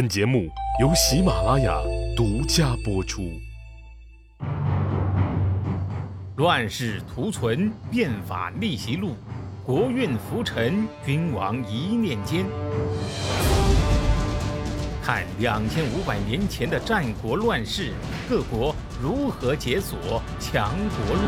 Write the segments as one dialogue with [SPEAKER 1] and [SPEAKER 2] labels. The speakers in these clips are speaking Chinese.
[SPEAKER 1] 本节目由喜马拉雅独家播出。
[SPEAKER 2] 乱世图存，变法逆袭录，国运浮沉，君王一念间。看两千五百年前的战国乱世，各国如何解锁强国路。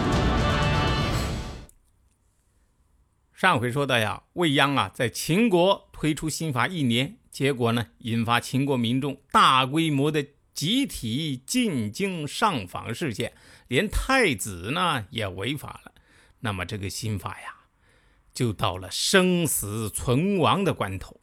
[SPEAKER 2] 上回说到呀，未央啊，在秦国推出新法一年。结果呢，引发秦国民众大规模的集体进京上访事件，连太子呢也违法了。那么这个新法呀，就到了生死存亡的关头。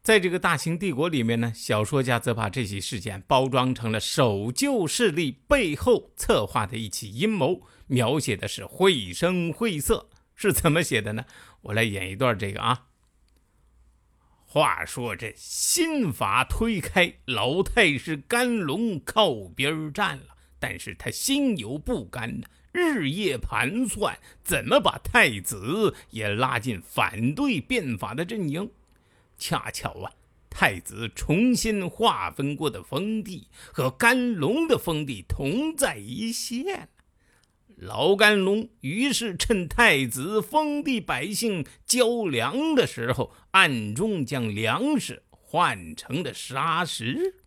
[SPEAKER 2] 在这个大秦帝国里面呢，小说家则把这起事件包装成了守旧势力背后策划的一起阴谋，描写的是绘声绘色。是怎么写的呢？我来演一段这个啊。话说这新法推开，老太师甘龙靠边站了。但是他心有不甘呢，日夜盘算怎么把太子也拉进反对变法的阵营。恰巧啊，太子重新划分过的封地和甘龙的封地同在一线。老甘龙于是趁太子封地百姓交粮的时候，暗中将粮食换成了砂石。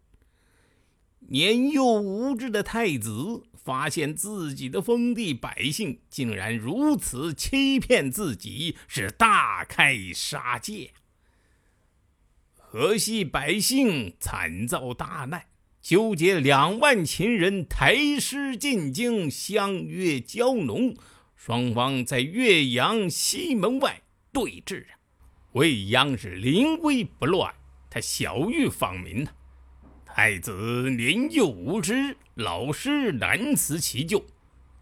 [SPEAKER 2] 年幼无知的太子发现自己的封地百姓竟然如此欺骗自己，是大开杀戒。河西百姓惨遭大难。纠结两万秦人抬师进京，相约交农，双方在岳阳西门外对峙啊。未央是临危不乱，他晓谕访民呐：太子年幼无知，老师难辞其咎，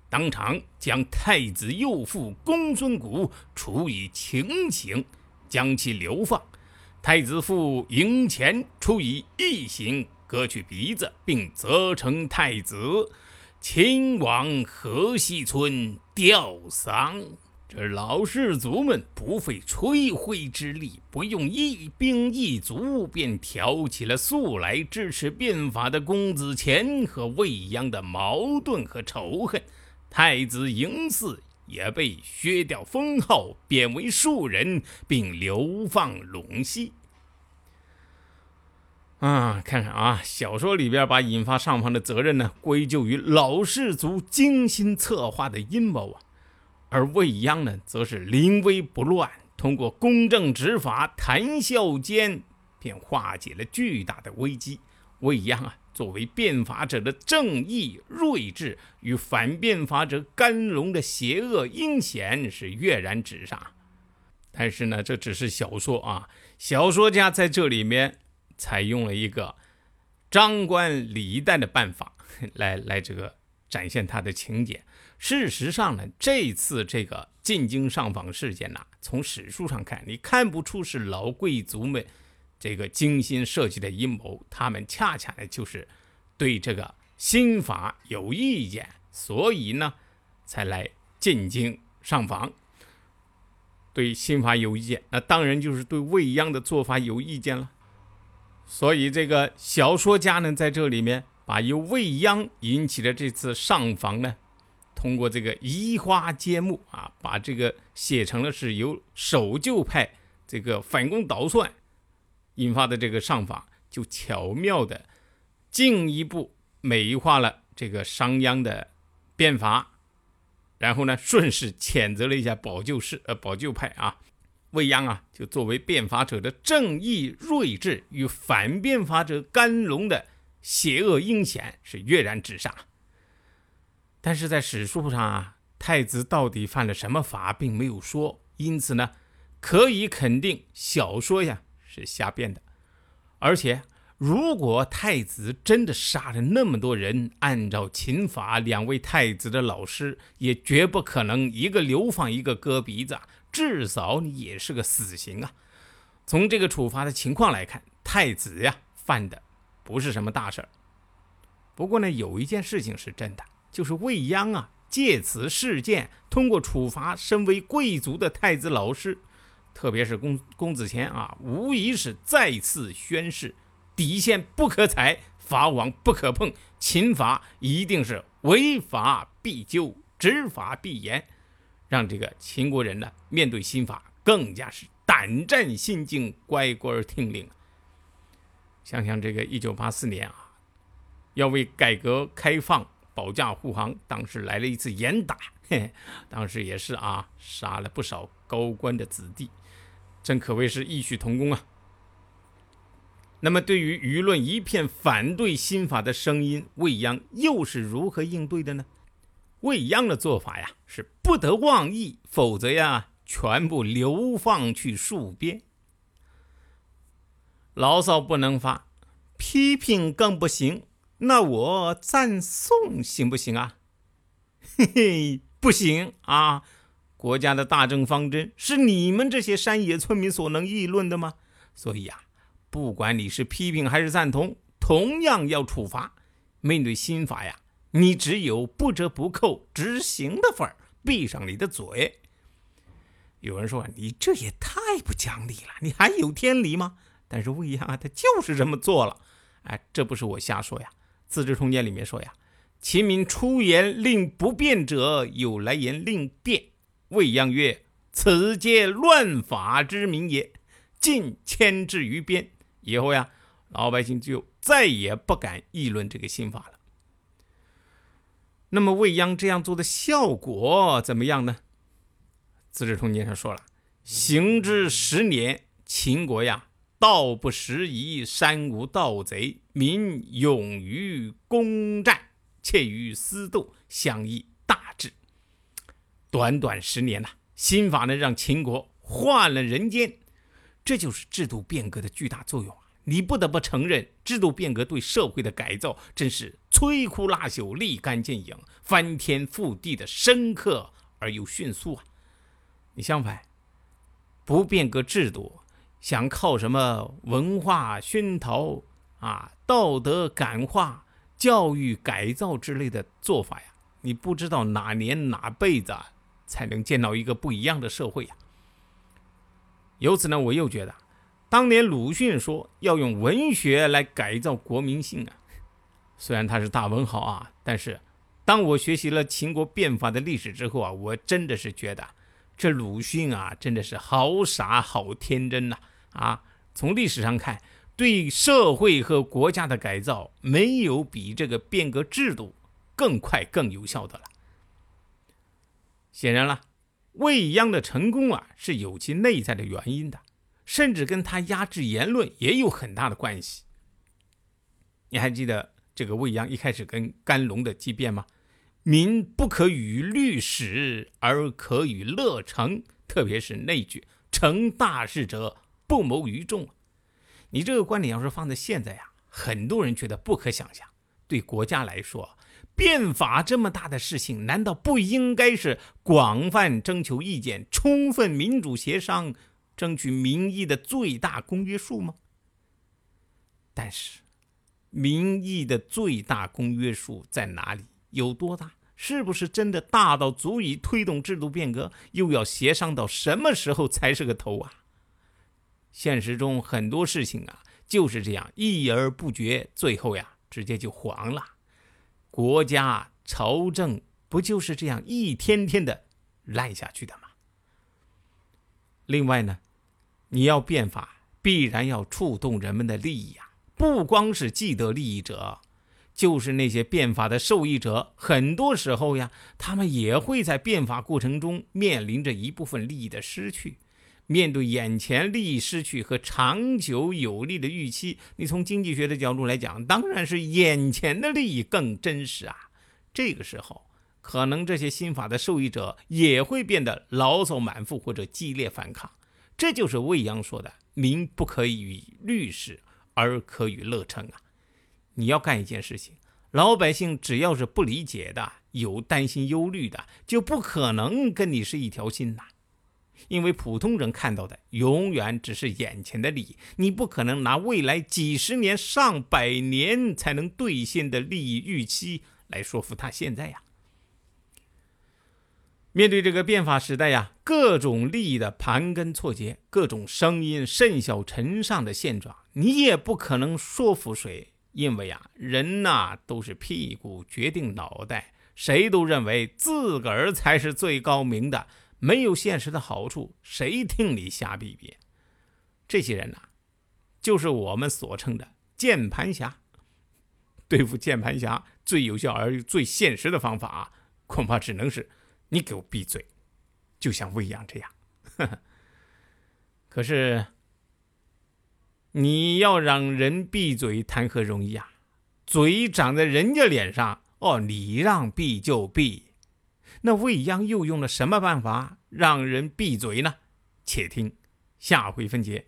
[SPEAKER 2] 当场将太子幼父公孙谷处以情刑，将其流放；太子父赢钱处以异刑。割去鼻子，并责成太子亲往河西村吊丧。这老士族们不费吹灰之力，不用一兵一卒，便挑起了素来支持变法的公子虔和未央的矛盾和仇恨。太子嬴驷也被削掉封号，贬为庶人，并流放陇西。啊，看看啊，小说里边把引发上访的责任呢归咎于老氏族精心策划的阴谋啊，而未央呢则是临危不乱，通过公正执法、谈笑间便化解了巨大的危机。未央啊，作为变法者的正义睿智，与反变法者甘龙的邪恶阴险是跃然纸上。但是呢，这只是小说啊，小说家在这里面。采用了一个张冠李戴的办法 来来这个展现他的情节。事实上呢，这次这个进京上访事件呢，从史书上看，你看不出是老贵族们这个精心设计的阴谋，他们恰恰呢就是对这个新法有意见，所以呢才来进京上访。对新法有意见，那当然就是对未央的做法有意见了。所以，这个小说家呢，在这里面把由未央引起的这次上访呢，通过这个移花接木啊，把这个写成了是由守旧派这个反攻倒算引发的这个上访，就巧妙的进一步美化了这个商鞅的变法，然后呢，顺势谴责了一下保旧式呃保旧派啊。未央啊，就作为变法者的正义睿智与反变法者甘龙的邪恶阴险是跃然纸上。但是在史书上啊，太子到底犯了什么法，并没有说，因此呢，可以肯定小说呀是瞎编的。而且，如果太子真的杀了那么多人，按照秦法，两位太子的老师也绝不可能一个流放，一个割鼻子。至少你也是个死刑啊！从这个处罚的情况来看，太子呀犯的不是什么大事儿。不过呢，有一件事情是真的，就是未央啊借此事件，通过处罚身为贵族的太子老师，特别是公公子虔啊，无疑是再次宣示底线不可踩，法网不可碰，秦法一定是违法必究，执法必严，让这个秦国人呢面对新法更加是胆战心惊，乖乖听令。想想这个一九八四年啊，要为改革开放保驾护航，当时来了一次严打，嘿，当时也是啊，杀了不少高官的子弟。真可谓是异曲同工啊！那么，对于舆论一片反对新法的声音，未央又是如何应对的呢？未央的做法呀，是不得妄议，否则呀，全部流放去戍边。牢骚不能发，批评更不行。那我赞颂行不行啊？嘿嘿，不行啊！国家的大政方针是你们这些山野村民所能议论的吗？所以呀，不管你是批评还是赞同，同样要处罚。面对新法呀，你只有不折不扣执行的份儿。闭上你的嘴。有人说你这也太不讲理了，你还有天理吗？但是未央啊，他就是这么做了。哎，这不是我瞎说呀，《资治通鉴》里面说呀：“秦民出言令不变者，有来言令变。”未央曰：“此皆乱法之名也，尽牵制于边。以后呀，老百姓就再也不敢议论这个新法了。”那么未央这样做的效果怎么样呢？《资治通鉴》上说了：“行之十年，秦国呀，道不拾遗，山无盗贼，民勇于攻战，怯于私斗，相益。”短短十年呐，新法呢让秦国换了人间，这就是制度变革的巨大作用！你不得不承认，制度变革对社会的改造真是摧枯拉朽、立竿见影、翻天覆地的深刻而又迅速啊！你相反，不变革制度，想靠什么文化熏陶啊、道德感化、教育改造之类的做法呀，你不知道哪年哪辈子。才能见到一个不一样的社会呀。由此呢，我又觉得，当年鲁迅说要用文学来改造国民性啊，虽然他是大文豪啊，但是当我学习了秦国变法的历史之后啊，我真的是觉得这鲁迅啊，真的是好傻好天真呐！啊，从历史上看，对社会和国家的改造，没有比这个变革制度更快更有效的了。显然了，未央的成功啊是有其内在的原因的，甚至跟他压制言论也有很大的关系。你还记得这个未央一开始跟甘龙的激辩吗？民不可与律使，而可与乐成。特别是那句“成大事者，不谋于众”，你这个观点要是放在现在呀，很多人觉得不可想象。对国家来说，变法这么大的事情，难道不应该是广泛征求意见、充分民主协商，争取民意的最大公约数吗？但是，民意的最大公约数在哪里？有多大？是不是真的大到足以推动制度变革？又要协商到什么时候才是个头啊？现实中很多事情啊，就是这样议而不决，最后呀，直接就黄了。国家朝政不就是这样一天天的烂下去的吗？另外呢，你要变法，必然要触动人们的利益啊！不光是既得利益者，就是那些变法的受益者，很多时候呀，他们也会在变法过程中面临着一部分利益的失去。面对眼前利益失去和长久有利的预期，你从经济学的角度来讲，当然是眼前的利益更真实啊。这个时候，可能这些新法的受益者也会变得牢骚满腹或者激烈反抗。这就是未央说的“民不可以与律师，而可与乐成”啊。你要干一件事情，老百姓只要是不理解的、有担心忧虑的，就不可能跟你是一条心呐。因为普通人看到的永远只是眼前的利益，你不可能拿未来几十年、上百年才能兑现的利益预期来说服他现在呀。面对这个变法时代呀，各种利益的盘根错节，各种声音甚嚣尘上的现状，你也不可能说服谁，因为啊，人呐都是屁股决定脑袋，谁都认为自个儿才是最高明的，没有现实的好处，谁听你瞎逼逼？这些人呐，就是我们所称的键盘侠。对付键盘侠最有效而又最现实的方法，恐怕只能是。你给我闭嘴，就像未央这样。可是，你要让人闭嘴，谈何容易啊？嘴长在人家脸上，哦，你让闭就闭。那未央又用了什么办法让人闭嘴呢？且听下回分解。